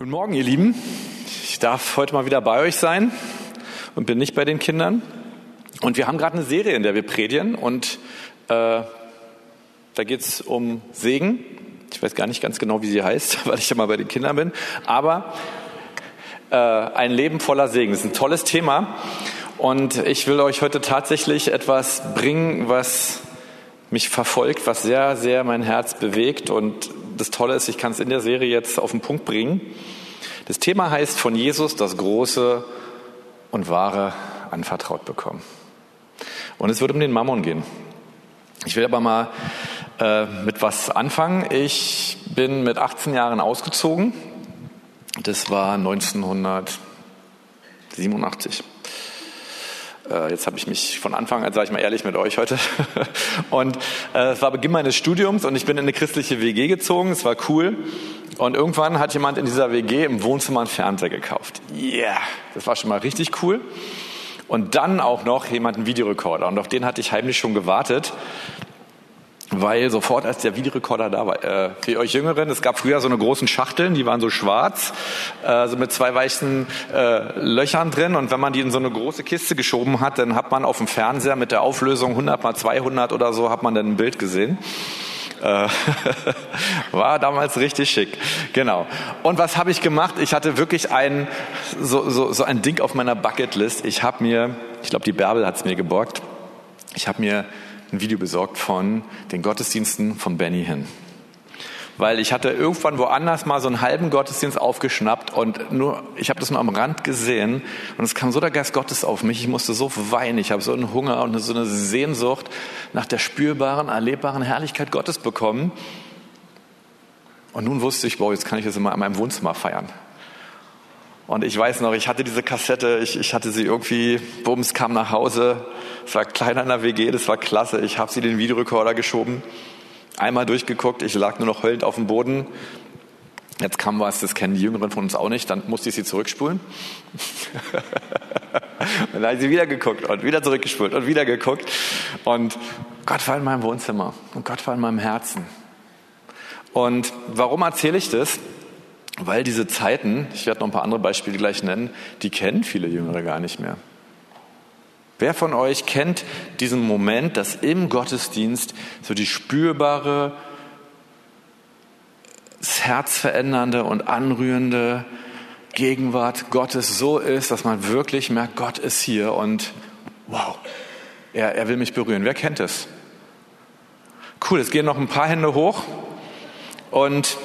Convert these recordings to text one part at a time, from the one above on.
Guten Morgen, ihr Lieben. Ich darf heute mal wieder bei euch sein und bin nicht bei den Kindern. Und wir haben gerade eine Serie, in der wir predigen. Und äh, da geht es um Segen. Ich weiß gar nicht ganz genau, wie sie heißt, weil ich ja mal bei den Kindern bin. Aber äh, ein Leben voller Segen. Das ist ein tolles Thema. Und ich will euch heute tatsächlich etwas bringen, was mich verfolgt, was sehr, sehr mein Herz bewegt. Und das Tolle ist, ich kann es in der Serie jetzt auf den Punkt bringen. Das Thema heißt von Jesus das Große und Wahre anvertraut bekommen. Und es wird um den Mammon gehen. Ich will aber mal äh, mit was anfangen. Ich bin mit 18 Jahren ausgezogen. Das war 1987. Äh, jetzt habe ich mich von Anfang an, sage ich mal ehrlich mit euch heute. Und äh, es war Beginn meines Studiums und ich bin in eine christliche WG gezogen. Es war cool. Und irgendwann hat jemand in dieser WG im Wohnzimmer einen Fernseher gekauft. Yeah, das war schon mal richtig cool. Und dann auch noch jemand einen Videorekorder. Und auf den hatte ich heimlich schon gewartet weil sofort als der Videorekorder da war, äh, für euch Jüngeren, es gab früher so eine großen Schachteln, die waren so schwarz, äh, so mit zwei weichen äh, Löchern drin und wenn man die in so eine große Kiste geschoben hat, dann hat man auf dem Fernseher mit der Auflösung 100 mal 200 oder so, hat man dann ein Bild gesehen. Äh, war damals richtig schick, genau. Und was habe ich gemacht? Ich hatte wirklich ein so, so, so ein Ding auf meiner Bucketlist. Ich habe mir, ich glaube, die Bärbel hat es mir geborgt. Ich habe mir ein Video besorgt von den Gottesdiensten von Benny Hinn. Weil ich hatte irgendwann woanders mal so einen halben Gottesdienst aufgeschnappt und nur, ich habe das nur am Rand gesehen und es kam so der Geist Gottes auf mich. Ich musste so weinen. Ich habe so einen Hunger und so eine Sehnsucht nach der spürbaren, erlebbaren Herrlichkeit Gottes bekommen. Und nun wusste ich, boah, jetzt kann ich das immer in meinem Wohnzimmer feiern. Und ich weiß noch, ich hatte diese Kassette, ich, ich hatte sie irgendwie, Bums kam nach Hause, es war kleiner in der WG, das war klasse, ich habe sie den Videorekorder geschoben, einmal durchgeguckt, ich lag nur noch heulend auf dem Boden. Jetzt kam was, das kennen die Jüngeren von uns auch nicht, dann musste ich sie zurückspulen. und dann habe ich sie wieder geguckt und wieder zurückgespult und wieder geguckt. Und Gott war in meinem Wohnzimmer und Gott war in meinem Herzen. Und warum erzähle ich das? Weil diese Zeiten, ich werde noch ein paar andere Beispiele gleich nennen, die kennen viele Jüngere gar nicht mehr. Wer von euch kennt diesen Moment, dass im Gottesdienst so die spürbare, das Herz verändernde und anrührende Gegenwart Gottes so ist, dass man wirklich merkt, Gott ist hier und wow, er, er will mich berühren. Wer kennt es? Cool, es gehen noch ein paar Hände hoch und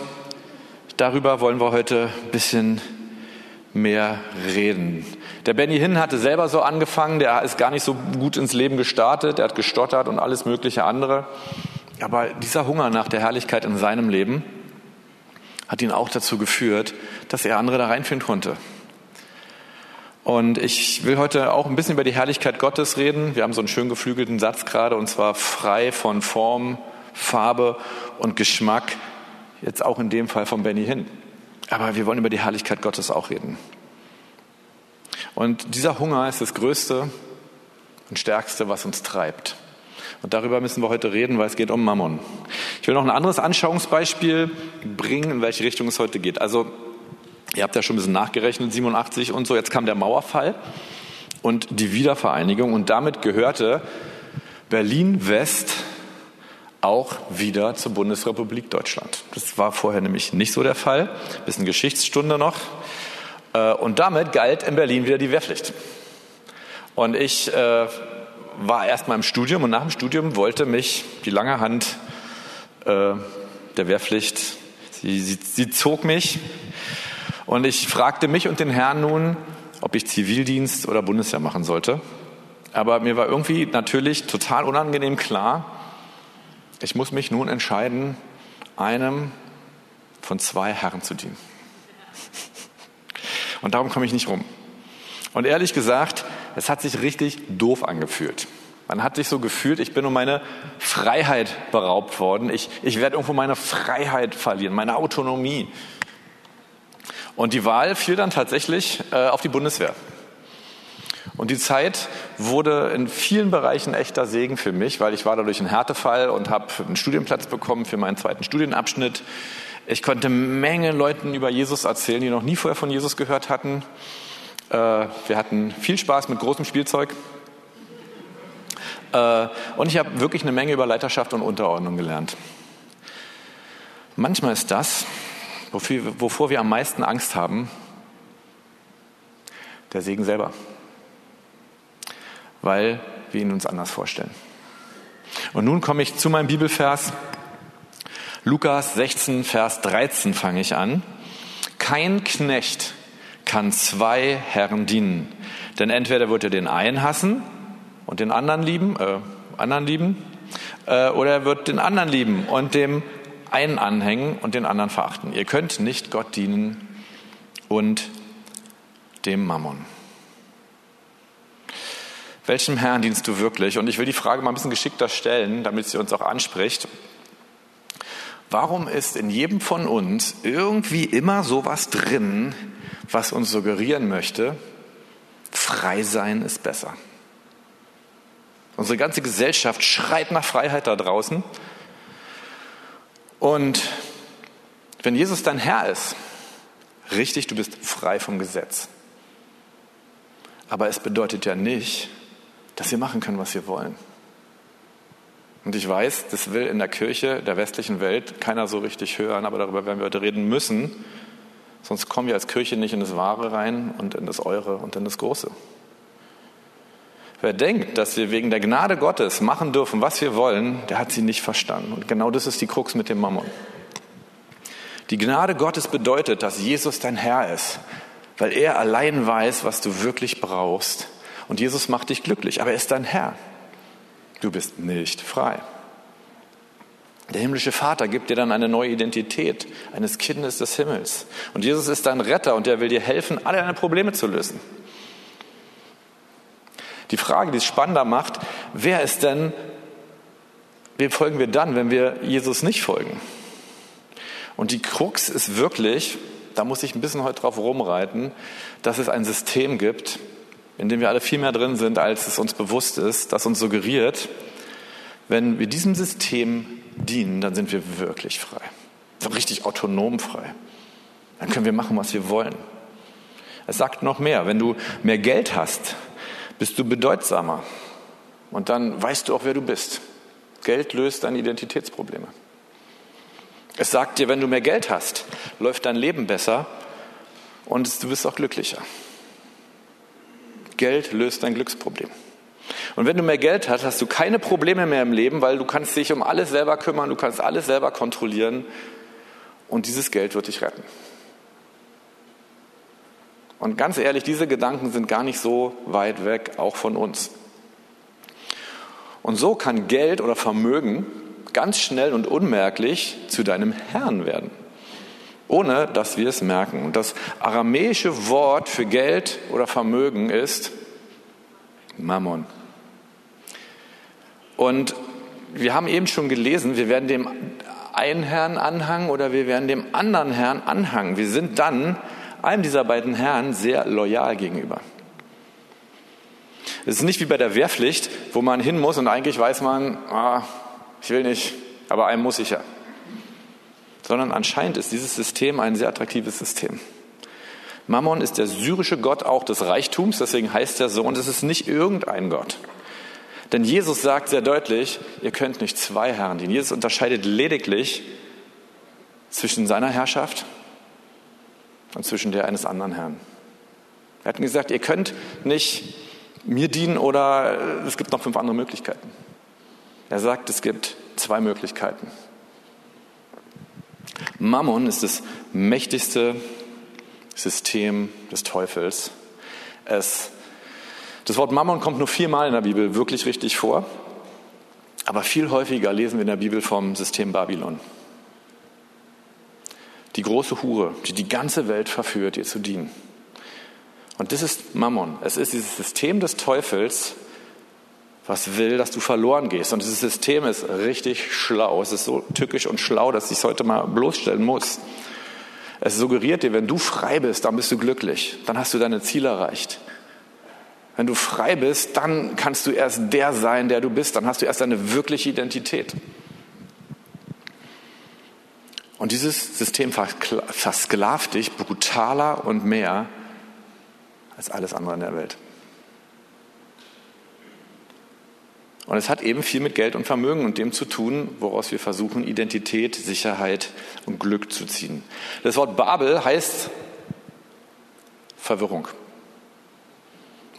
Darüber wollen wir heute ein bisschen mehr reden. Der Benny Hinn hatte selber so angefangen, der ist gar nicht so gut ins Leben gestartet, der hat gestottert und alles mögliche andere. Aber dieser Hunger nach der Herrlichkeit in seinem Leben hat ihn auch dazu geführt, dass er andere da reinführen konnte. Und ich will heute auch ein bisschen über die Herrlichkeit Gottes reden. Wir haben so einen schön geflügelten Satz gerade, und zwar frei von Form, Farbe und Geschmack Jetzt auch in dem Fall von Benny hin. Aber wir wollen über die Herrlichkeit Gottes auch reden. Und dieser Hunger ist das Größte und Stärkste, was uns treibt. Und darüber müssen wir heute reden, weil es geht um Mammon. Ich will noch ein anderes Anschauungsbeispiel bringen, in welche Richtung es heute geht. Also, ihr habt ja schon ein bisschen nachgerechnet, 87 und so. Jetzt kam der Mauerfall und die Wiedervereinigung und damit gehörte Berlin West auch wieder zur Bundesrepublik Deutschland. Das war vorher nämlich nicht so der Fall. Bisschen Geschichtsstunde noch. Äh, und damit galt in Berlin wieder die Wehrpflicht. Und ich äh, war erst mal im Studium und nach dem Studium wollte mich die lange Hand äh, der Wehrpflicht, sie, sie, sie zog mich. Und ich fragte mich und den Herrn nun, ob ich Zivildienst oder Bundeswehr machen sollte. Aber mir war irgendwie natürlich total unangenehm klar, ich muss mich nun entscheiden, einem von zwei Herren zu dienen. Und darum komme ich nicht rum. Und ehrlich gesagt, es hat sich richtig doof angefühlt. Man hat sich so gefühlt, ich bin um meine Freiheit beraubt worden. Ich, ich werde irgendwo meine Freiheit verlieren, meine Autonomie. Und die Wahl fiel dann tatsächlich äh, auf die Bundeswehr. Und die Zeit wurde in vielen Bereichen echter Segen für mich, weil ich war dadurch ein Härtefall und habe einen Studienplatz bekommen für meinen zweiten Studienabschnitt. Ich konnte Menge Leuten über Jesus erzählen, die noch nie vorher von Jesus gehört hatten. Äh, wir hatten viel Spaß mit großem Spielzeug. Äh, und ich habe wirklich eine Menge über Leiterschaft und Unterordnung gelernt. Manchmal ist das, wovor wir am meisten Angst haben, der Segen selber, weil wir ihn uns anders vorstellen. Und nun komme ich zu meinem Bibelvers. Lukas 16, Vers 13 fange ich an. Kein Knecht kann zwei Herren dienen, denn entweder wird er den einen hassen und den anderen lieben, äh, anderen lieben, äh, oder er wird den anderen lieben und dem einen anhängen und den anderen verachten. Ihr könnt nicht Gott dienen und dem Mammon. Welchem Herrn dienst du wirklich? Und ich will die Frage mal ein bisschen geschickter stellen, damit sie uns auch anspricht. Warum ist in jedem von uns irgendwie immer sowas drin, was uns suggerieren möchte, frei sein ist besser? Unsere ganze Gesellschaft schreit nach Freiheit da draußen. Und wenn Jesus dein Herr ist, richtig, du bist frei vom Gesetz. Aber es bedeutet ja nicht, dass wir machen können, was wir wollen. Und ich weiß, das will in der Kirche der westlichen Welt keiner so richtig hören, aber darüber werden wir heute reden müssen. Sonst kommen wir als Kirche nicht in das Wahre rein und in das Eure und in das Große. Wer denkt, dass wir wegen der Gnade Gottes machen dürfen, was wir wollen, der hat sie nicht verstanden. Und genau das ist die Krux mit dem Mammon. Die Gnade Gottes bedeutet, dass Jesus dein Herr ist, weil er allein weiß, was du wirklich brauchst und Jesus macht dich glücklich, aber er ist dein Herr. Du bist nicht frei. Der himmlische Vater gibt dir dann eine neue Identität eines Kindes des Himmels. Und Jesus ist dein Retter und er will dir helfen, alle deine Probleme zu lösen. Die Frage, die es spannender macht, wer ist denn, wem folgen wir dann, wenn wir Jesus nicht folgen? Und die Krux ist wirklich, da muss ich ein bisschen heute drauf rumreiten, dass es ein System gibt, in dem wir alle viel mehr drin sind, als es uns bewusst ist, das uns suggeriert, wenn wir diesem System dienen, dann sind wir wirklich frei. So richtig autonom frei. Dann können wir machen, was wir wollen. Es sagt noch mehr, wenn du mehr Geld hast, bist du bedeutsamer. Und dann weißt du auch, wer du bist. Geld löst deine Identitätsprobleme. Es sagt dir, wenn du mehr Geld hast, läuft dein Leben besser und du bist auch glücklicher. Geld löst dein Glücksproblem. Und wenn du mehr Geld hast, hast du keine Probleme mehr im Leben, weil du kannst dich um alles selber kümmern, du kannst alles selber kontrollieren und dieses Geld wird dich retten. Und ganz ehrlich, diese Gedanken sind gar nicht so weit weg, auch von uns. Und so kann Geld oder Vermögen ganz schnell und unmerklich zu deinem Herrn werden ohne dass wir es merken. Und das aramäische Wort für Geld oder Vermögen ist Mammon. Und wir haben eben schon gelesen, wir werden dem einen Herrn anhangen oder wir werden dem anderen Herrn anhangen. Wir sind dann einem dieser beiden Herren sehr loyal gegenüber. Es ist nicht wie bei der Wehrpflicht, wo man hin muss und eigentlich weiß man, ah, ich will nicht, aber einem muss ich ja sondern anscheinend ist dieses System ein sehr attraktives System. Mammon ist der syrische Gott auch des Reichtums, deswegen heißt er so, und es ist nicht irgendein Gott. Denn Jesus sagt sehr deutlich, ihr könnt nicht zwei Herren dienen. Jesus unterscheidet lediglich zwischen seiner Herrschaft und zwischen der eines anderen Herrn. Er hat gesagt, ihr könnt nicht mir dienen oder es gibt noch fünf andere Möglichkeiten. Er sagt, es gibt zwei Möglichkeiten. Mammon ist das mächtigste System des Teufels. Es, das Wort Mammon kommt nur viermal in der Bibel wirklich richtig vor, aber viel häufiger lesen wir in der Bibel vom System Babylon. Die große Hure, die die ganze Welt verführt, ihr zu dienen. Und das ist Mammon. Es ist dieses System des Teufels, was will, dass du verloren gehst. Und dieses System ist richtig schlau. Es ist so tückisch und schlau, dass ich es heute mal bloßstellen muss. Es suggeriert dir, wenn du frei bist, dann bist du glücklich. Dann hast du deine Ziele erreicht. Wenn du frei bist, dann kannst du erst der sein, der du bist. Dann hast du erst deine wirkliche Identität. Und dieses System versklavt dich brutaler und mehr als alles andere in der Welt. Und es hat eben viel mit Geld und Vermögen und dem zu tun, woraus wir versuchen, Identität, Sicherheit und Glück zu ziehen. Das Wort Babel heißt Verwirrung.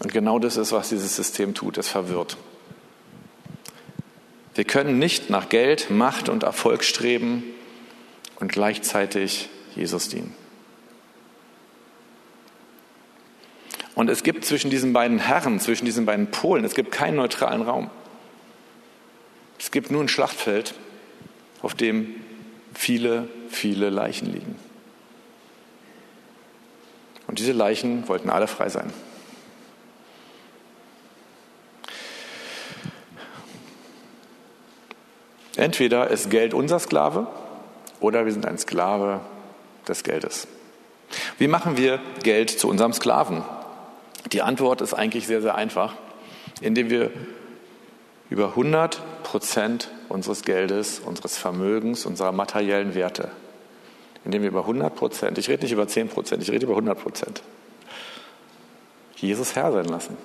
Und genau das ist, was dieses System tut. Es verwirrt. Wir können nicht nach Geld, Macht und Erfolg streben und gleichzeitig Jesus dienen. Und es gibt zwischen diesen beiden Herren, zwischen diesen beiden Polen, es gibt keinen neutralen Raum. Es gibt nur ein Schlachtfeld, auf dem viele, viele Leichen liegen. Und diese Leichen wollten alle frei sein. Entweder ist Geld unser Sklave oder wir sind ein Sklave des Geldes. Wie machen wir Geld zu unserem Sklaven? Die Antwort ist eigentlich sehr, sehr einfach, indem wir über 100 Prozent unseres Geldes, unseres Vermögens, unserer materiellen Werte, indem wir über 100 Prozent, ich rede nicht über 10 Prozent, ich rede über 100 Prozent, Jesus Herr sein lassen.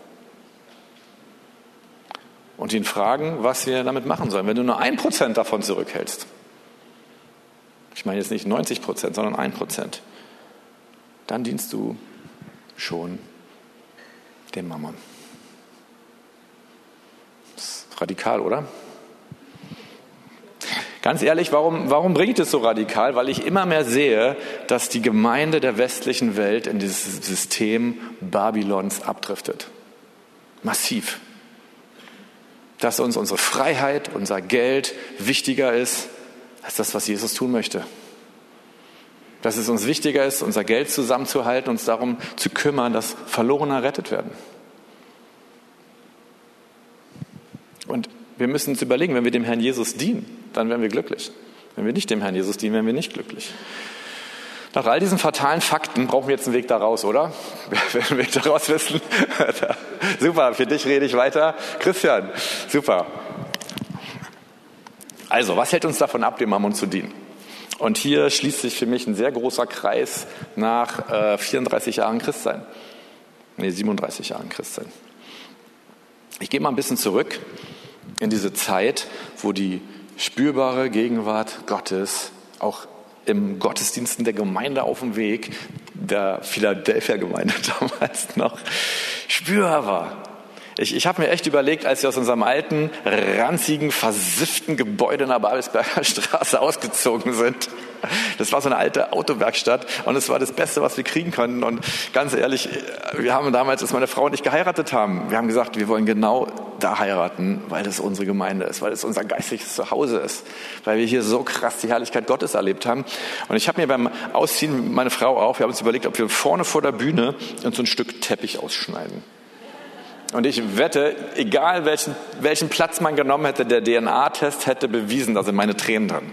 Und ihn fragen, was wir damit machen sollen. Wenn du nur ein Prozent davon zurückhältst, ich meine jetzt nicht 90 Prozent, sondern ein Prozent, dann dienst du schon dem Mammon. Das ist radikal, oder? Ganz ehrlich, warum, warum bringt es so radikal? Weil ich immer mehr sehe, dass die Gemeinde der westlichen Welt in dieses System Babylons abdriftet. Massiv. Dass uns unsere Freiheit, unser Geld wichtiger ist als das, was Jesus tun möchte. Dass es uns wichtiger ist, unser Geld zusammenzuhalten, uns darum zu kümmern, dass Verlorene errettet werden. Und wir müssen uns überlegen, wenn wir dem Herrn Jesus dienen, dann werden wir glücklich. Wenn wir nicht dem Herrn Jesus dienen, werden wir nicht glücklich. Nach all diesen fatalen Fakten brauchen wir jetzt einen Weg da raus, oder? Wer will einen Weg da raus wissen? super, für dich rede ich weiter. Christian, super. Also, was hält uns davon ab, dem Mammon zu dienen? Und hier schließt sich für mich ein sehr großer Kreis nach äh, 34 Jahren Christsein. Nee, 37 Jahren Christsein. Ich gehe mal ein bisschen zurück in diese Zeit, wo die spürbare Gegenwart Gottes auch im Gottesdiensten der Gemeinde auf dem Weg, der Philadelphia Gemeinde damals noch, spürbar. Ich, ich habe mir echt überlegt, als wir aus unserem alten, ranzigen, versifften Gebäude in der Babelsberger Straße ausgezogen sind. Das war so eine alte Autowerkstatt und es war das Beste, was wir kriegen konnten. Und ganz ehrlich, wir haben damals, als meine Frau und ich geheiratet haben, wir haben gesagt, wir wollen genau da heiraten, weil das unsere Gemeinde ist, weil es unser geistliches Zuhause ist, weil wir hier so krass die Herrlichkeit Gottes erlebt haben. Und ich habe mir beim Ausziehen meine Frau auch, wir haben uns überlegt, ob wir vorne vor der Bühne uns so ein Stück Teppich ausschneiden. Und ich wette, egal welchen, welchen Platz man genommen hätte, der DNA-Test hätte bewiesen, da sind meine Tränen drin.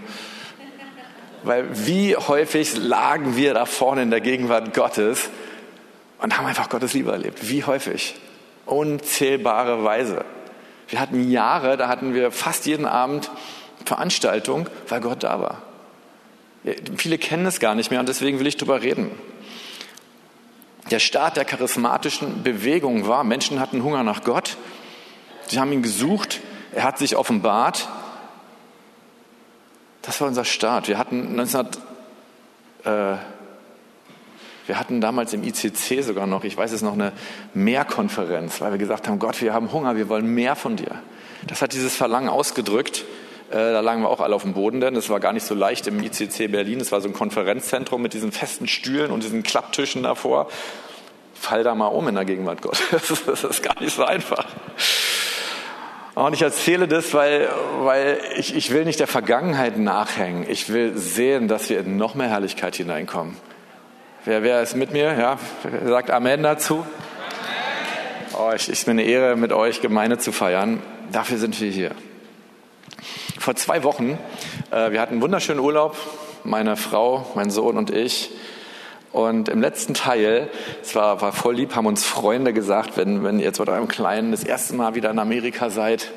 Weil wie häufig lagen wir da vorne in der Gegenwart Gottes und haben einfach Gottes Liebe erlebt. Wie häufig? Unzählbare Weise. Wir hatten Jahre, da hatten wir fast jeden Abend Veranstaltung, weil Gott da war. Viele kennen es gar nicht mehr und deswegen will ich drüber reden der Start der charismatischen Bewegung war. Menschen hatten Hunger nach Gott. Sie haben ihn gesucht. Er hat sich offenbart. Das war unser Start. Wir hatten 19, äh, wir hatten damals im ICC sogar noch, ich weiß es noch, eine Mehrkonferenz, weil wir gesagt haben, Gott, wir haben Hunger, wir wollen mehr von dir. Das hat dieses Verlangen ausgedrückt. Äh, da lagen wir auch alle auf dem Boden, denn es war gar nicht so leicht im ICC Berlin. Es war so ein Konferenzzentrum mit diesen festen Stühlen und diesen Klapptischen davor. Fall da mal um in der Gegenwart Gottes. Das ist gar nicht so einfach. Und ich erzähle das, weil, weil ich, ich will nicht der Vergangenheit nachhängen. Ich will sehen, dass wir in noch mehr Herrlichkeit hineinkommen. Wer, wer ist mit mir? Ja, sagt Amen dazu? Oh, ich, ich bin eine Ehre, mit euch Gemeinde zu feiern. Dafür sind wir hier vor zwei Wochen, äh, wir hatten einen wunderschönen Urlaub, meine Frau, mein Sohn und ich. Und im letzten Teil, es war, war voll lieb, haben uns Freunde gesagt, wenn, wenn ihr jetzt mit eurem Kleinen das erste Mal wieder in Amerika seid,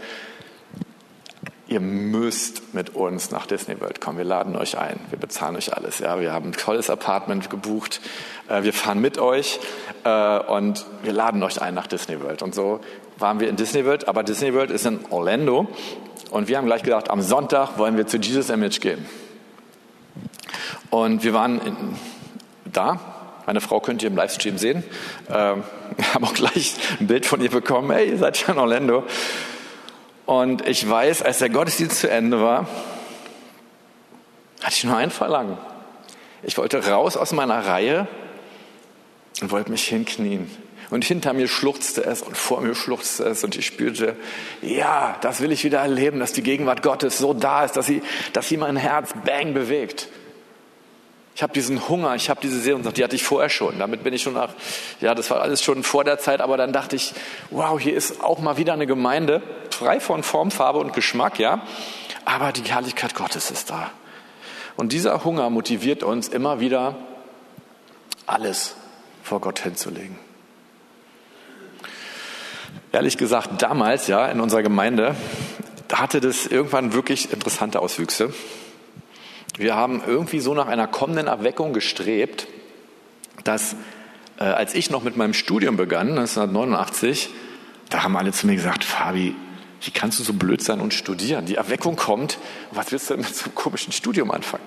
ihr müsst mit uns nach Disney World kommen. Wir laden euch ein. Wir bezahlen euch alles. Ja, wir haben ein tolles Apartment gebucht. Äh, wir fahren mit euch äh, und wir laden euch ein nach Disney World. Und so waren wir in Disney World. Aber Disney World ist in Orlando. Und wir haben gleich gedacht, am Sonntag wollen wir zu Jesus Image gehen. Und wir waren in, da. Meine Frau könnt ihr im Livestream sehen. Ähm, haben auch gleich ein Bild von ihr bekommen. Hey, ihr seid schon in Orlando. Und ich weiß, als der Gottesdienst zu Ende war, hatte ich nur ein Verlangen. Ich wollte raus aus meiner Reihe und wollte mich hinknien. Und hinter mir schluchzte es und vor mir schluchzte es und ich spürte, ja, das will ich wieder erleben, dass die Gegenwart Gottes so da ist, dass sie, dass sie mein Herz bang bewegt. Ich habe diesen Hunger, ich habe diese Sehnsucht, die hatte ich vorher schon. Damit bin ich schon nach, ja, das war alles schon vor der Zeit, aber dann dachte ich, wow, hier ist auch mal wieder eine Gemeinde, frei von Form, Farbe und Geschmack, ja, aber die Herrlichkeit Gottes ist da. Und dieser Hunger motiviert uns immer wieder, alles vor Gott hinzulegen. Ehrlich gesagt, damals, ja, in unserer Gemeinde, hatte das irgendwann wirklich interessante Auswüchse. Wir haben irgendwie so nach einer kommenden Erweckung gestrebt, dass äh, als ich noch mit meinem Studium begann, 1989, da haben alle zu mir gesagt, Fabi, wie kannst du so blöd sein und studieren? Die Erweckung kommt, was willst du denn mit so einem komischen Studium anfangen?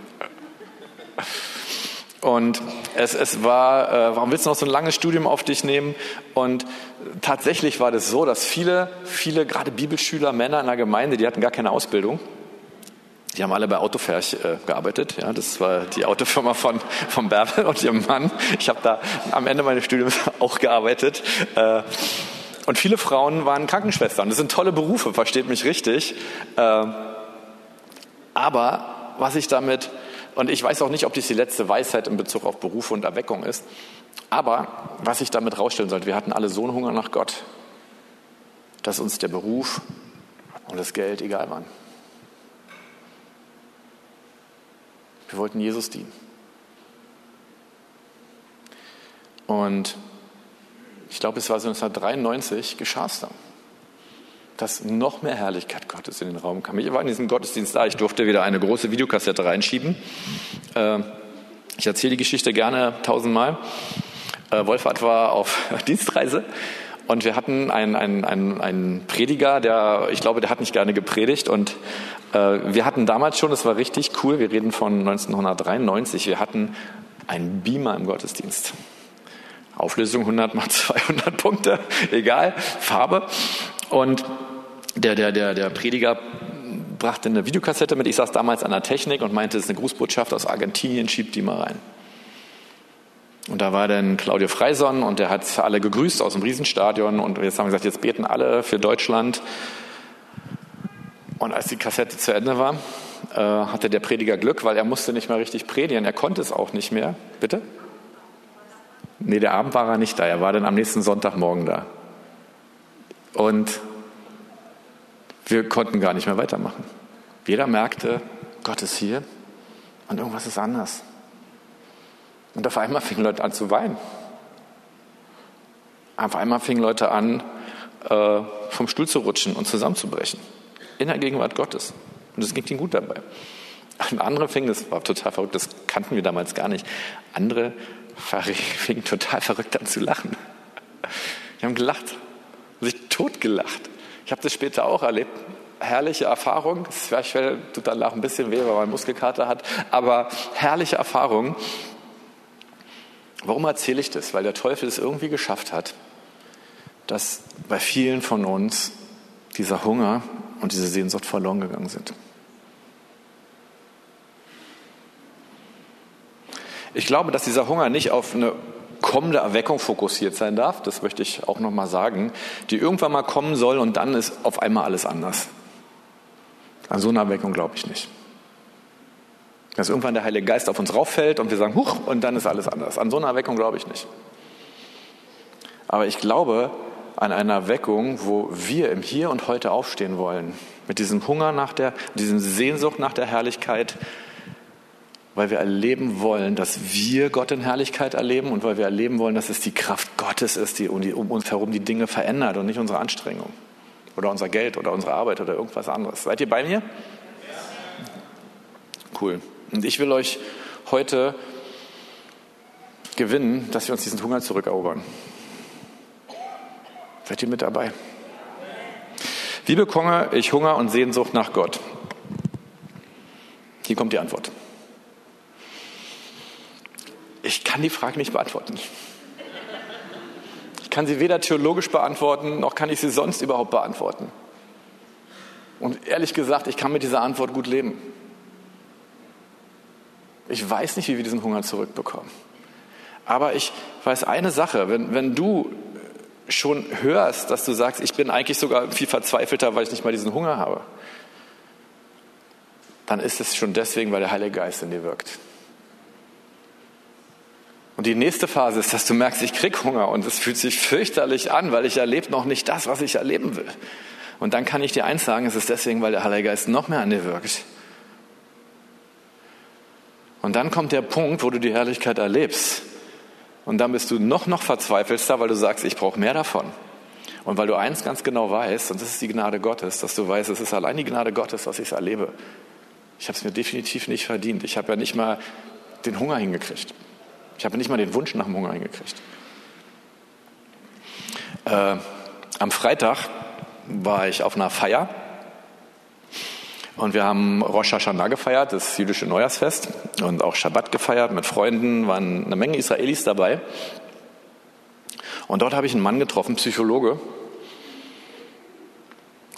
Und es, es war, äh, warum willst du noch so ein langes Studium auf dich nehmen? Und tatsächlich war das so, dass viele, viele, gerade Bibelschüler, Männer in der Gemeinde, die hatten gar keine Ausbildung. Die haben alle bei Autoferch äh, gearbeitet. Ja, das war die Autofirma von, von Bärbel und ihrem Mann. Ich habe da am Ende meines Studiums auch gearbeitet. Äh, und viele Frauen waren Krankenschwestern. Das sind tolle Berufe, versteht mich richtig. Äh, aber was ich damit, und ich weiß auch nicht, ob dies die letzte Weisheit in Bezug auf Berufe und Erweckung ist, aber was ich damit rausstellen sollte, wir hatten alle so einen Hunger nach Gott, dass uns der Beruf und das Geld egal waren. Wir wollten Jesus dienen. Und ich glaube, es war so 1993, geschah es dann, dass noch mehr Herrlichkeit Gottes in den Raum kam. Ich war in diesem Gottesdienst da, ich durfte wieder eine große Videokassette reinschieben. Äh, ich erzähle die Geschichte gerne tausendmal. Äh, Wolfhard war auf Dienstreise und wir hatten einen, einen, einen, einen Prediger, der, ich glaube, der hat nicht gerne gepredigt. Und äh, wir hatten damals schon, das war richtig cool, wir reden von 1993, wir hatten einen Beamer im Gottesdienst. Auflösung 100 mal 200 Punkte, egal, Farbe. Und der, der, der, der Prediger brachte eine Videokassette mit. Ich saß damals an der Technik und meinte, es ist eine Grußbotschaft aus Argentinien, schiebt die mal rein. Und da war dann Claudio Freison und der hat alle gegrüßt aus dem Riesenstadion und jetzt haben wir gesagt, jetzt beten alle für Deutschland. Und als die Kassette zu Ende war, äh, hatte der Prediger Glück, weil er musste nicht mehr richtig predigen. Er konnte es auch nicht mehr. Bitte? Nee, der Abend war er nicht da. Er war dann am nächsten Sonntagmorgen da. Und wir konnten gar nicht mehr weitermachen. Jeder merkte, Gott ist hier und irgendwas ist anders. Und auf einmal fingen Leute an zu weinen. Auf einmal fingen Leute an, äh, vom Stuhl zu rutschen und zusammenzubrechen. In der Gegenwart Gottes. Und es ging ihnen gut dabei. Und andere fingen, das war total verrückt, das kannten wir damals gar nicht. Andere fingen total verrückt an zu lachen. Die haben gelacht, sich totgelacht. Habe das später auch erlebt. Herrliche Erfahrung. Vielleicht tut danach ein bisschen weh, weil man Muskelkater hat. Aber herrliche Erfahrung. Warum erzähle ich das? Weil der Teufel es irgendwie geschafft hat, dass bei vielen von uns dieser Hunger und diese Sehnsucht verloren gegangen sind. Ich glaube, dass dieser Hunger nicht auf eine kommende Erweckung fokussiert sein darf, das möchte ich auch nochmal sagen, die irgendwann mal kommen soll und dann ist auf einmal alles anders. An so eine Erweckung glaube ich nicht. Dass irgendwann der Heilige Geist auf uns rauffällt und wir sagen, huch, und dann ist alles anders. An so eine Erweckung glaube ich nicht. Aber ich glaube an eine Erweckung, wo wir im Hier und Heute aufstehen wollen. Mit diesem Hunger nach der, diesem Sehnsucht nach der Herrlichkeit, weil wir erleben wollen, dass wir Gott in Herrlichkeit erleben und weil wir erleben wollen, dass es die Kraft Gottes ist, die um uns herum die Dinge verändert und nicht unsere Anstrengung. Oder unser Geld oder unsere Arbeit oder irgendwas anderes. Seid ihr bei mir? Cool. Und ich will euch heute gewinnen, dass wir uns diesen Hunger zurückerobern. Seid ihr mit dabei? Wie bekomme ich Hunger und Sehnsucht nach Gott? Hier kommt die Antwort. Ich kann die Frage nicht beantworten. Ich kann sie weder theologisch beantworten, noch kann ich sie sonst überhaupt beantworten. Und ehrlich gesagt, ich kann mit dieser Antwort gut leben. Ich weiß nicht, wie wir diesen Hunger zurückbekommen. Aber ich weiß eine Sache, wenn, wenn du schon hörst, dass du sagst, ich bin eigentlich sogar viel verzweifelter, weil ich nicht mal diesen Hunger habe, dann ist es schon deswegen, weil der Heilige Geist in dir wirkt. Und die nächste Phase ist, dass du merkst, ich krieg Hunger und es fühlt sich fürchterlich an, weil ich erlebe noch nicht das, was ich erleben will. Und dann kann ich dir eins sagen, es ist deswegen, weil der Heilige Geist noch mehr an dir wirkt. Und dann kommt der Punkt, wo du die Herrlichkeit erlebst. Und dann bist du noch, noch verzweifelster, weil du sagst, ich brauche mehr davon. Und weil du eins ganz genau weißt, und das ist die Gnade Gottes, dass du weißt, es ist allein die Gnade Gottes, was ich erlebe. Ich habe es mir definitiv nicht verdient. Ich habe ja nicht mal den Hunger hingekriegt. Ich habe nicht mal den Wunsch nach dem Hunger hingekriegt. Äh, am Freitag war ich auf einer Feier und wir haben Rosh Hashanah gefeiert, das jüdische Neujahrsfest, und auch Shabbat gefeiert mit Freunden, waren eine Menge Israelis dabei. Und dort habe ich einen Mann getroffen, Psychologe,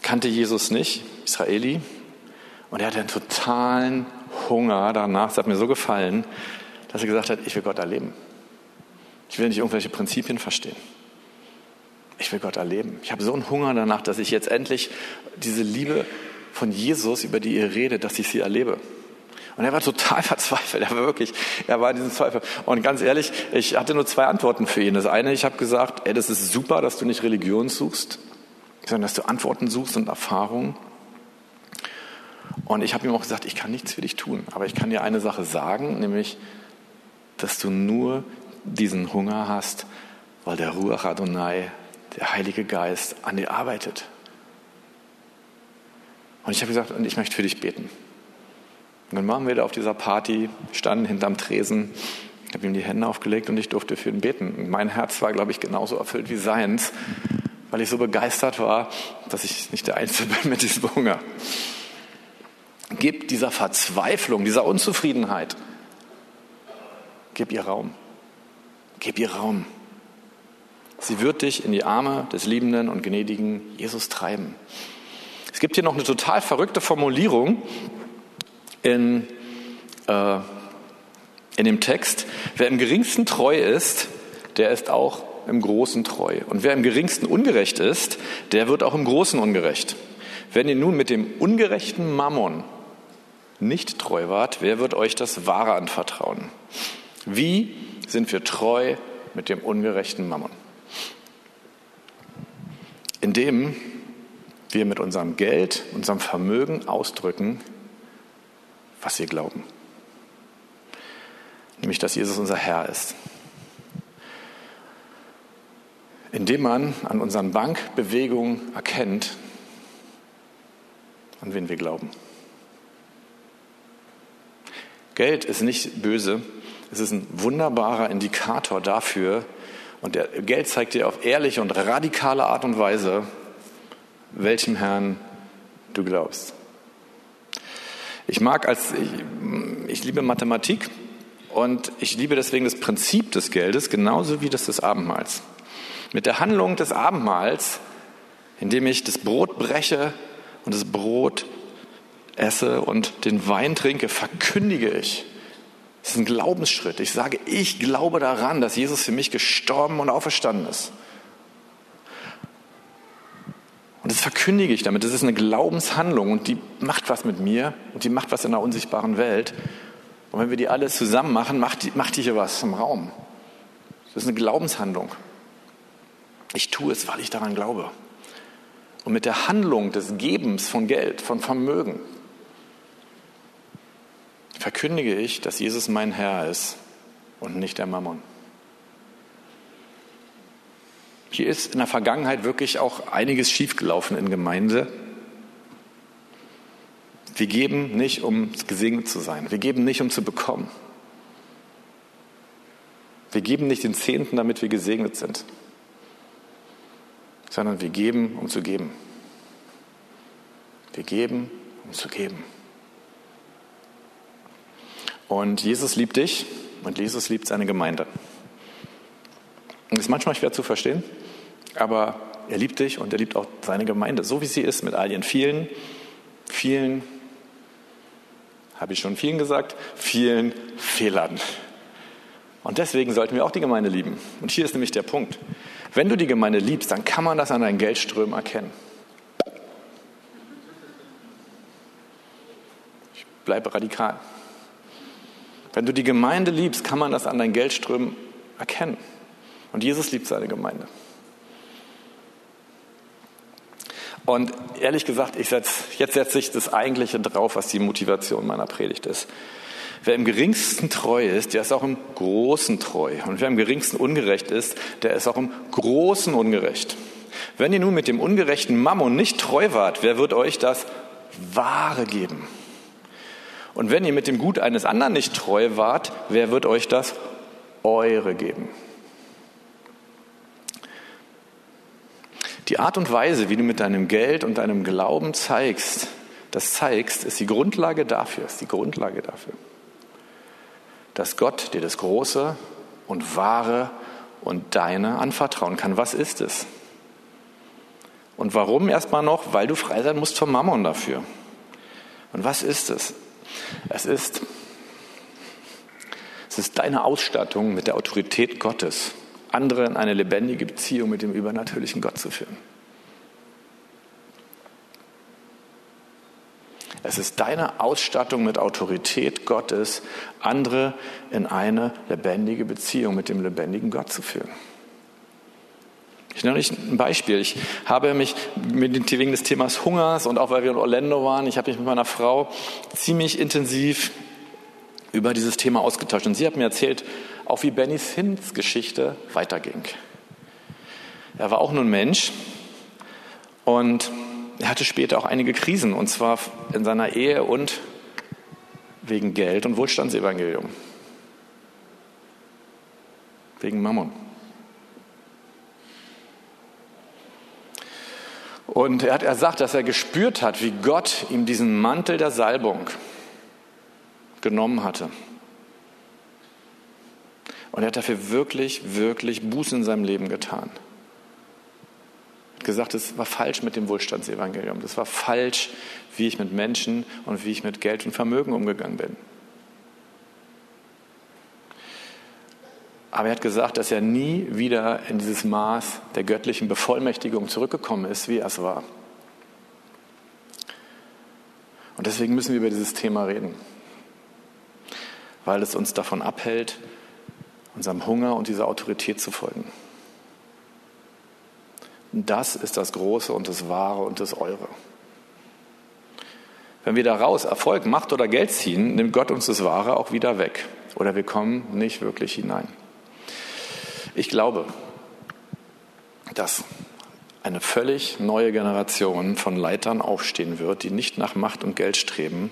kannte Jesus nicht, Israeli, und er hatte einen totalen Hunger danach, es hat mir so gefallen, dass er gesagt hat, ich will Gott erleben. Ich will nicht irgendwelche Prinzipien verstehen. Ich will Gott erleben. Ich habe so einen Hunger danach, dass ich jetzt endlich diese Liebe von Jesus, über die ihr redet, dass ich sie erlebe. Und er war total verzweifelt, er war wirklich, er war in diesem Zweifel. Und ganz ehrlich, ich hatte nur zwei Antworten für ihn. Das eine, ich habe gesagt, ey, das ist super, dass du nicht Religion suchst, sondern dass du Antworten suchst und Erfahrungen. Und ich habe ihm auch gesagt, ich kann nichts für dich tun, aber ich kann dir eine Sache sagen, nämlich, dass du nur diesen Hunger hast, weil der Ruach Adonai, der Heilige Geist, an dir arbeitet. Und ich habe gesagt, und ich möchte für dich beten. Und dann waren wir da auf dieser Party, standen hinterm Tresen, ich habe ihm die Hände aufgelegt und ich durfte für ihn beten. Und mein Herz war, glaube ich, genauso erfüllt wie seins, weil ich so begeistert war, dass ich nicht der Einzige bin mit diesem Hunger. Gib dieser Verzweiflung, dieser Unzufriedenheit, gib ihr Raum. Gib ihr Raum. Sie wird dich in die Arme des liebenden und gnädigen Jesus treiben. Es gibt hier noch eine total verrückte Formulierung in, äh, in dem Text. Wer im geringsten treu ist, der ist auch im Großen treu. Und wer im geringsten ungerecht ist, der wird auch im Großen ungerecht. Wenn ihr nun mit dem ungerechten Mammon nicht treu wart, wer wird euch das Wahre anvertrauen? Wie sind wir treu mit dem ungerechten Mammon? Indem wir mit unserem Geld, unserem Vermögen ausdrücken, was wir glauben. Nämlich, dass Jesus unser Herr ist. Indem man an unseren Bankbewegungen erkennt, an wen wir glauben. Geld ist nicht böse, es ist ein wunderbarer Indikator dafür, und der Geld zeigt dir auf ehrliche und radikale Art und Weise, welchem Herrn du glaubst. Ich mag als, ich, ich liebe Mathematik und ich liebe deswegen das Prinzip des Geldes genauso wie das des Abendmahls. Mit der Handlung des Abendmahls, indem ich das Brot breche und das Brot esse und den Wein trinke, verkündige ich. Das ist ein Glaubensschritt. Ich sage, ich glaube daran, dass Jesus für mich gestorben und auferstanden ist. Und das verkündige ich damit. Das ist eine Glaubenshandlung und die macht was mit mir und die macht was in einer unsichtbaren Welt. Und wenn wir die alle zusammen machen, macht die, macht die hier was im Raum. Das ist eine Glaubenshandlung. Ich tue es, weil ich daran glaube. Und mit der Handlung des Gebens von Geld, von Vermögen, verkündige ich, dass Jesus mein Herr ist und nicht der Mammon. Hier ist in der Vergangenheit wirklich auch einiges schiefgelaufen in Gemeinde. Wir geben nicht, um gesegnet zu sein. Wir geben nicht, um zu bekommen. Wir geben nicht den Zehnten, damit wir gesegnet sind, sondern wir geben, um zu geben. Wir geben, um zu geben. Und Jesus liebt dich und Jesus liebt seine Gemeinde. Und das ist manchmal schwer zu verstehen, aber er liebt dich und er liebt auch seine Gemeinde, so wie sie ist, mit all ihren vielen, vielen, habe ich schon vielen gesagt, vielen Fehlern. Und deswegen sollten wir auch die Gemeinde lieben. Und hier ist nämlich der Punkt. Wenn du die Gemeinde liebst, dann kann man das an deinen Geldströmen erkennen. Ich bleibe radikal. Wenn du die Gemeinde liebst, kann man das an deinen Geldströmen erkennen. Und Jesus liebt seine Gemeinde. Und ehrlich gesagt, ich setz, jetzt setze ich das Eigentliche drauf, was die Motivation meiner Predigt ist. Wer im geringsten treu ist, der ist auch im Großen treu. Und wer im geringsten ungerecht ist, der ist auch im Großen ungerecht. Wenn ihr nun mit dem ungerechten Mammon nicht treu wart, wer wird euch das Wahre geben? Und wenn ihr mit dem Gut eines anderen nicht treu wart, wer wird euch das Eure geben? Die Art und Weise, wie du mit deinem Geld und deinem Glauben zeigst, das zeigst, ist die Grundlage dafür, ist die Grundlage dafür dass Gott dir das Große und Wahre und Deine anvertrauen kann. Was ist es? Und warum erstmal noch? Weil du frei sein musst vom Mammon dafür. Und was ist es? Es ist, es ist deine Ausstattung mit der Autorität Gottes, andere in eine lebendige Beziehung mit dem übernatürlichen Gott zu führen. Es ist deine Ausstattung mit Autorität Gottes, andere in eine lebendige Beziehung mit dem lebendigen Gott zu führen. Ich nenne euch ein Beispiel. Ich habe mich wegen des Themas Hungers und auch weil wir in Orlando waren, ich habe mich mit meiner Frau ziemlich intensiv über dieses Thema ausgetauscht. Und sie hat mir erzählt, auch wie Benny Sinns Geschichte weiterging. Er war auch nur ein Mensch und er hatte später auch einige Krisen, und zwar in seiner Ehe und wegen Geld und Wohlstandsevangelium. Wegen Mammon. Und er hat gesagt, dass er gespürt hat, wie Gott ihm diesen Mantel der Salbung genommen hatte. Und er hat dafür wirklich, wirklich Buße in seinem Leben getan gesagt, es war falsch mit dem Wohlstandsevangelium. Das war falsch, wie ich mit Menschen und wie ich mit Geld und Vermögen umgegangen bin. Aber er hat gesagt, dass er nie wieder in dieses Maß der göttlichen Bevollmächtigung zurückgekommen ist, wie er es war. Und deswegen müssen wir über dieses Thema reden, weil es uns davon abhält, unserem Hunger und dieser Autorität zu folgen. Das ist das Große und das Wahre und das Eure. Wenn wir daraus Erfolg, Macht oder Geld ziehen, nimmt Gott uns das Wahre auch wieder weg. Oder wir kommen nicht wirklich hinein. Ich glaube, dass eine völlig neue Generation von Leitern aufstehen wird, die nicht nach Macht und Geld streben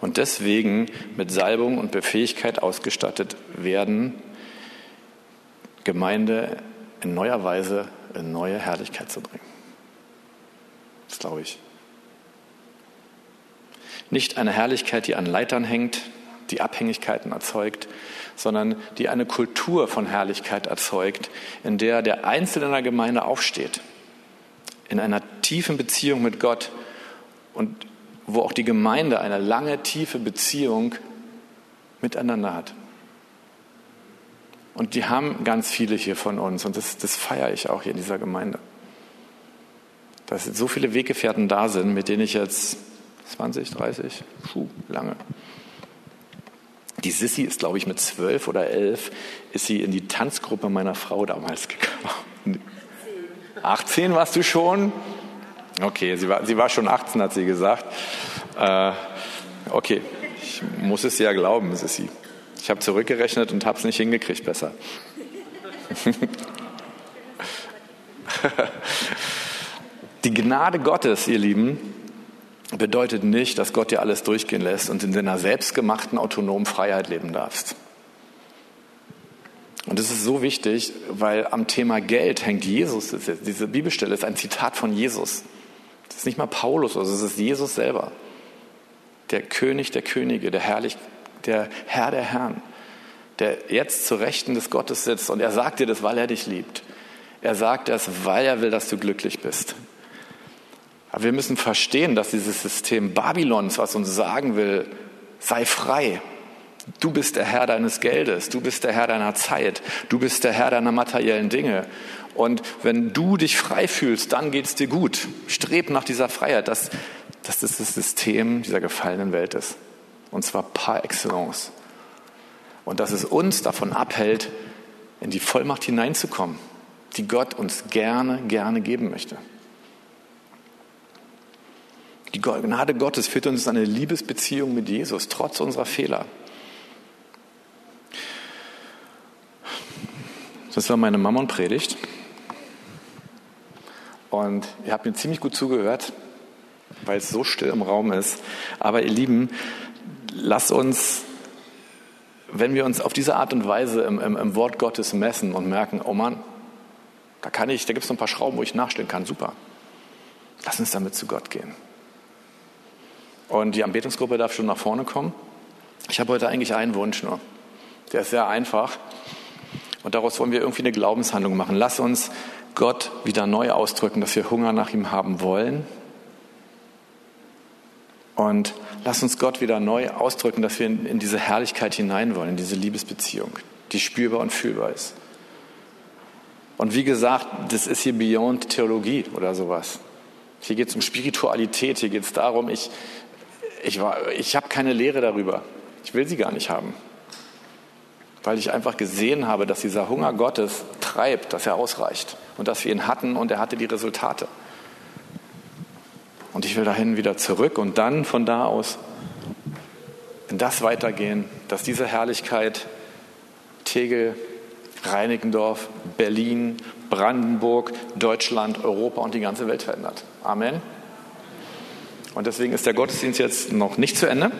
und deswegen mit Salbung und Befähigkeit ausgestattet werden, Gemeinde in neuer Weise in neue Herrlichkeit zu bringen. Das glaube ich. Nicht eine Herrlichkeit, die an Leitern hängt, die Abhängigkeiten erzeugt, sondern die eine Kultur von Herrlichkeit erzeugt, in der der Einzelne in der Gemeinde aufsteht, in einer tiefen Beziehung mit Gott und wo auch die Gemeinde eine lange, tiefe Beziehung miteinander hat. Und die haben ganz viele hier von uns und das, das feiere ich auch hier in dieser Gemeinde. Dass so viele Weggefährten da sind, mit denen ich jetzt 20, 30, puh, lange. Die Sissy ist, glaube ich, mit zwölf oder elf, ist sie in die Tanzgruppe meiner Frau damals gekommen. 18 warst du schon? Okay, sie war, sie war schon 18, hat sie gesagt. Äh, okay, ich muss es ja glauben, Sissy. Ich habe zurückgerechnet und habe es nicht hingekriegt besser. Die Gnade Gottes, ihr Lieben, bedeutet nicht, dass Gott dir alles durchgehen lässt und in deiner selbstgemachten autonomen Freiheit leben darfst. Und das ist so wichtig, weil am Thema Geld hängt Jesus. Diese Bibelstelle ist ein Zitat von Jesus. Das ist nicht mal Paulus, also es ist Jesus selber. Der König der Könige, der, Herrlich, der Herr der Herren, der jetzt zu Rechten des Gottes sitzt. Und er sagt dir das, weil er dich liebt. Er sagt das, weil er will, dass du glücklich bist. Aber wir müssen verstehen, dass dieses System Babylons, was uns sagen will, sei frei. Du bist der Herr deines Geldes, du bist der Herr deiner Zeit, du bist der Herr deiner materiellen Dinge. Und wenn du dich frei fühlst, dann geht es dir gut. Streb nach dieser Freiheit, dass, dass das das System dieser gefallenen Welt ist. Und zwar par excellence. Und dass es uns davon abhält, in die Vollmacht hineinzukommen, die Gott uns gerne, gerne geben möchte. Die Gnade Gottes führt uns in eine Liebesbeziehung mit Jesus, trotz unserer Fehler. Das war meine Mammon-Predigt. Und ihr habt mir ziemlich gut zugehört, weil es so still im Raum ist. Aber ihr Lieben, lasst uns, wenn wir uns auf diese Art und Weise im, im, im Wort Gottes messen und merken, oh Mann, da kann ich, da gibt es noch ein paar Schrauben, wo ich nachstellen kann, super. Lass uns damit zu Gott gehen. Und die Anbetungsgruppe darf schon nach vorne kommen. Ich habe heute eigentlich einen Wunsch nur. Der ist sehr einfach. Und daraus wollen wir irgendwie eine Glaubenshandlung machen. Lass uns Gott wieder neu ausdrücken, dass wir Hunger nach ihm haben wollen. Und lass uns Gott wieder neu ausdrücken, dass wir in, in diese Herrlichkeit hinein wollen, in diese Liebesbeziehung, die spürbar und fühlbar ist. Und wie gesagt, das ist hier Beyond Theologie oder sowas. Hier geht es um Spiritualität, hier geht es darum, ich, ich, ich habe keine Lehre darüber. Ich will sie gar nicht haben. Weil ich einfach gesehen habe, dass dieser Hunger Gottes treibt, dass er ausreicht und dass wir ihn hatten und er hatte die Resultate. Und ich will dahin wieder zurück und dann von da aus in das weitergehen, dass diese Herrlichkeit Tegel, Reinickendorf, Berlin, Brandenburg, Deutschland, Europa und die ganze Welt verändert. Amen. Und deswegen ist der Gottesdienst jetzt noch nicht zu Ende.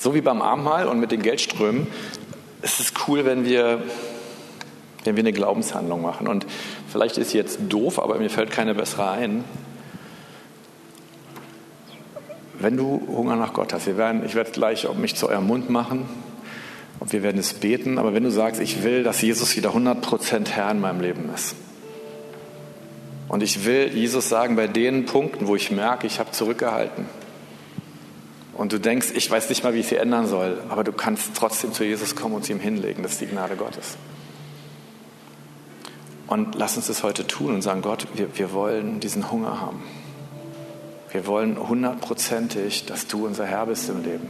So wie beim Abendmahl und mit den Geldströmen ist es cool, wenn wir, wenn wir eine Glaubenshandlung machen. Und vielleicht ist sie jetzt doof, aber mir fällt keine bessere ein. Wenn du Hunger nach Gott hast, wir werden, ich werde gleich mich zu eurem Mund machen und wir werden es beten, aber wenn du sagst, ich will, dass Jesus wieder 100% Herr in meinem Leben ist, und ich will Jesus sagen, bei den Punkten, wo ich merke, ich habe zurückgehalten. Und du denkst, ich weiß nicht mal, wie ich sie ändern soll, aber du kannst trotzdem zu Jesus kommen und sie ihm hinlegen. Das ist die Gnade Gottes. Und lass uns das heute tun und sagen, Gott, wir, wir wollen diesen Hunger haben. Wir wollen hundertprozentig, dass du unser Herr bist im Leben.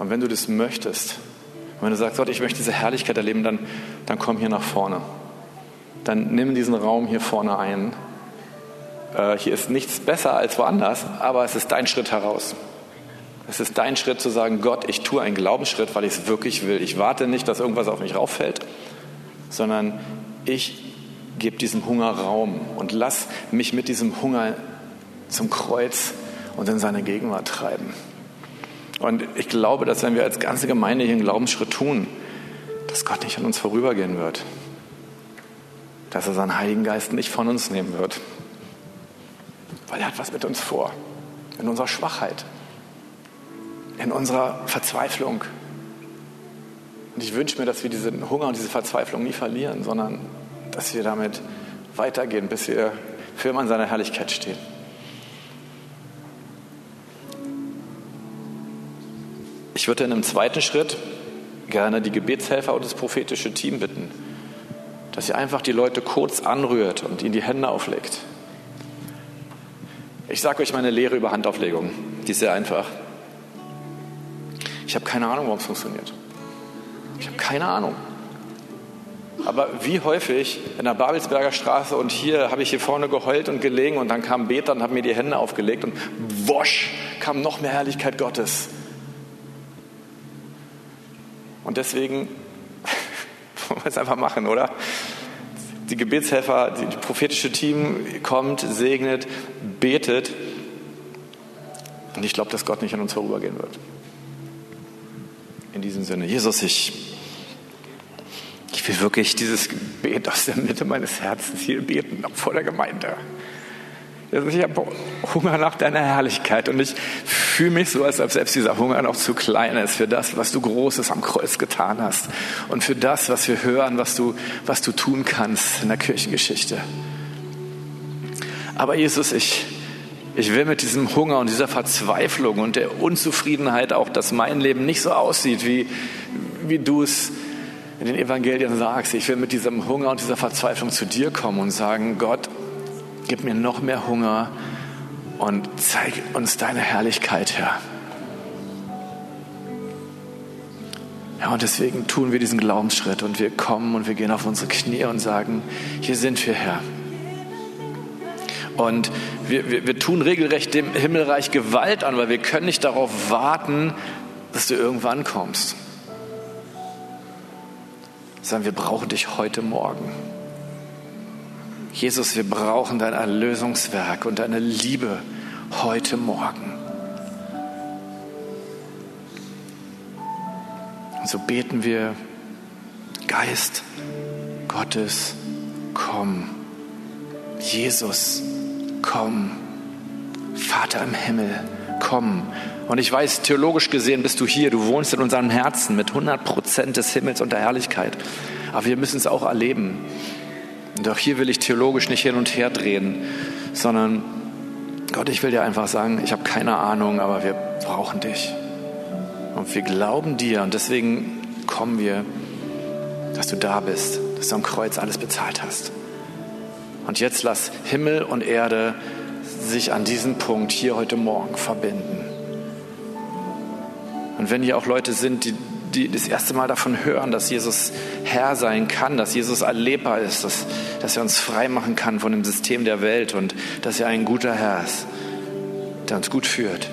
Und wenn du das möchtest, wenn du sagst, Gott, ich möchte diese Herrlichkeit erleben, dann, dann komm hier nach vorne dann nimm diesen Raum hier vorne ein. Äh, hier ist nichts besser als woanders, aber es ist dein Schritt heraus. Es ist dein Schritt zu sagen, Gott, ich tue einen Glaubensschritt, weil ich es wirklich will. Ich warte nicht, dass irgendwas auf mich rauffällt, sondern ich gebe diesem Hunger Raum und lass mich mit diesem Hunger zum Kreuz und in seine Gegenwart treiben. Und ich glaube, dass wenn wir als ganze Gemeinde hier einen Glaubensschritt tun, dass Gott nicht an uns vorübergehen wird dass er seinen Heiligen Geist nicht von uns nehmen wird. Weil er hat was mit uns vor. In unserer Schwachheit. In unserer Verzweiflung. Und ich wünsche mir, dass wir diesen Hunger und diese Verzweiflung nie verlieren, sondern dass wir damit weitergehen, bis wir für immer in seiner Herrlichkeit stehen. Ich würde in einem zweiten Schritt gerne die Gebetshelfer und das prophetische Team bitten, dass ihr einfach die Leute kurz anrührt und ihnen die Hände auflegt. Ich sage euch meine Lehre über Handauflegung. Die ist sehr einfach. Ich habe keine Ahnung, warum es funktioniert. Ich habe keine Ahnung. Aber wie häufig in der Babelsberger Straße und hier habe ich hier vorne geheult und gelegen und dann kam Beter und hat mir die Hände aufgelegt und wosch kam noch mehr Herrlichkeit Gottes. Und deswegen Wollen wir es einfach machen, oder? Die Gebetshelfer, die prophetische Team kommt, segnet, betet. Und ich glaube, dass Gott nicht an uns vorübergehen wird. In diesem Sinne, Jesus, ich, ich will wirklich dieses Gebet aus der Mitte meines Herzens hier beten, vor der Gemeinde. Ich habe Hunger nach deiner Herrlichkeit und ich fühle mich so, als ob selbst dieser Hunger noch zu klein ist für das, was du Großes am Kreuz getan hast und für das, was wir hören, was du, was du tun kannst in der Kirchengeschichte. Aber Jesus, ich, ich will mit diesem Hunger und dieser Verzweiflung und der Unzufriedenheit auch, dass mein Leben nicht so aussieht, wie, wie du es in den Evangelien sagst. Ich will mit diesem Hunger und dieser Verzweiflung zu dir kommen und sagen, Gott, gib mir noch mehr Hunger und zeig uns deine Herrlichkeit, Herr. Ja, und deswegen tun wir diesen Glaubensschritt und wir kommen und wir gehen auf unsere Knie und sagen, hier sind wir, Herr. Und wir, wir, wir tun regelrecht dem Himmelreich Gewalt an, weil wir können nicht darauf warten, dass du irgendwann kommst. Sondern wir brauchen dich heute Morgen. Jesus, wir brauchen dein Erlösungswerk und deine Liebe heute Morgen. Und so beten wir, Geist Gottes, komm. Jesus, komm. Vater im Himmel, komm. Und ich weiß, theologisch gesehen bist du hier, du wohnst in unserem Herzen mit 100 Prozent des Himmels und der Herrlichkeit. Aber wir müssen es auch erleben. Und auch hier will ich theologisch nicht hin und her drehen, sondern Gott, ich will dir einfach sagen, ich habe keine Ahnung, aber wir brauchen dich. Und wir glauben dir und deswegen kommen wir, dass du da bist, dass du am Kreuz alles bezahlt hast. Und jetzt lass Himmel und Erde sich an diesem Punkt hier heute Morgen verbinden. Und wenn hier auch Leute sind, die die das erste Mal davon hören, dass Jesus Herr sein kann, dass Jesus erlebbar ist, dass, dass er uns frei machen kann von dem System der Welt und dass er ein guter Herr ist, der uns gut führt.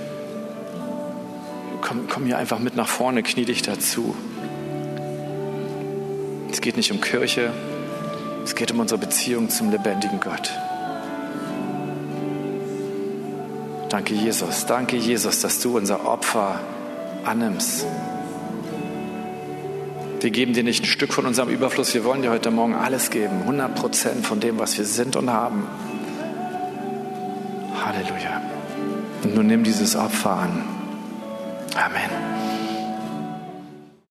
Komm, komm hier einfach mit nach vorne, knie dich dazu. Es geht nicht um Kirche, es geht um unsere Beziehung zum lebendigen Gott. Danke, Jesus. Danke, Jesus, dass du unser Opfer annimmst. Wir geben dir nicht ein Stück von unserem Überfluss, wir wollen dir heute Morgen alles geben, 100 Prozent von dem, was wir sind und haben. Halleluja. Und nun nimm dieses Opfer an. Amen.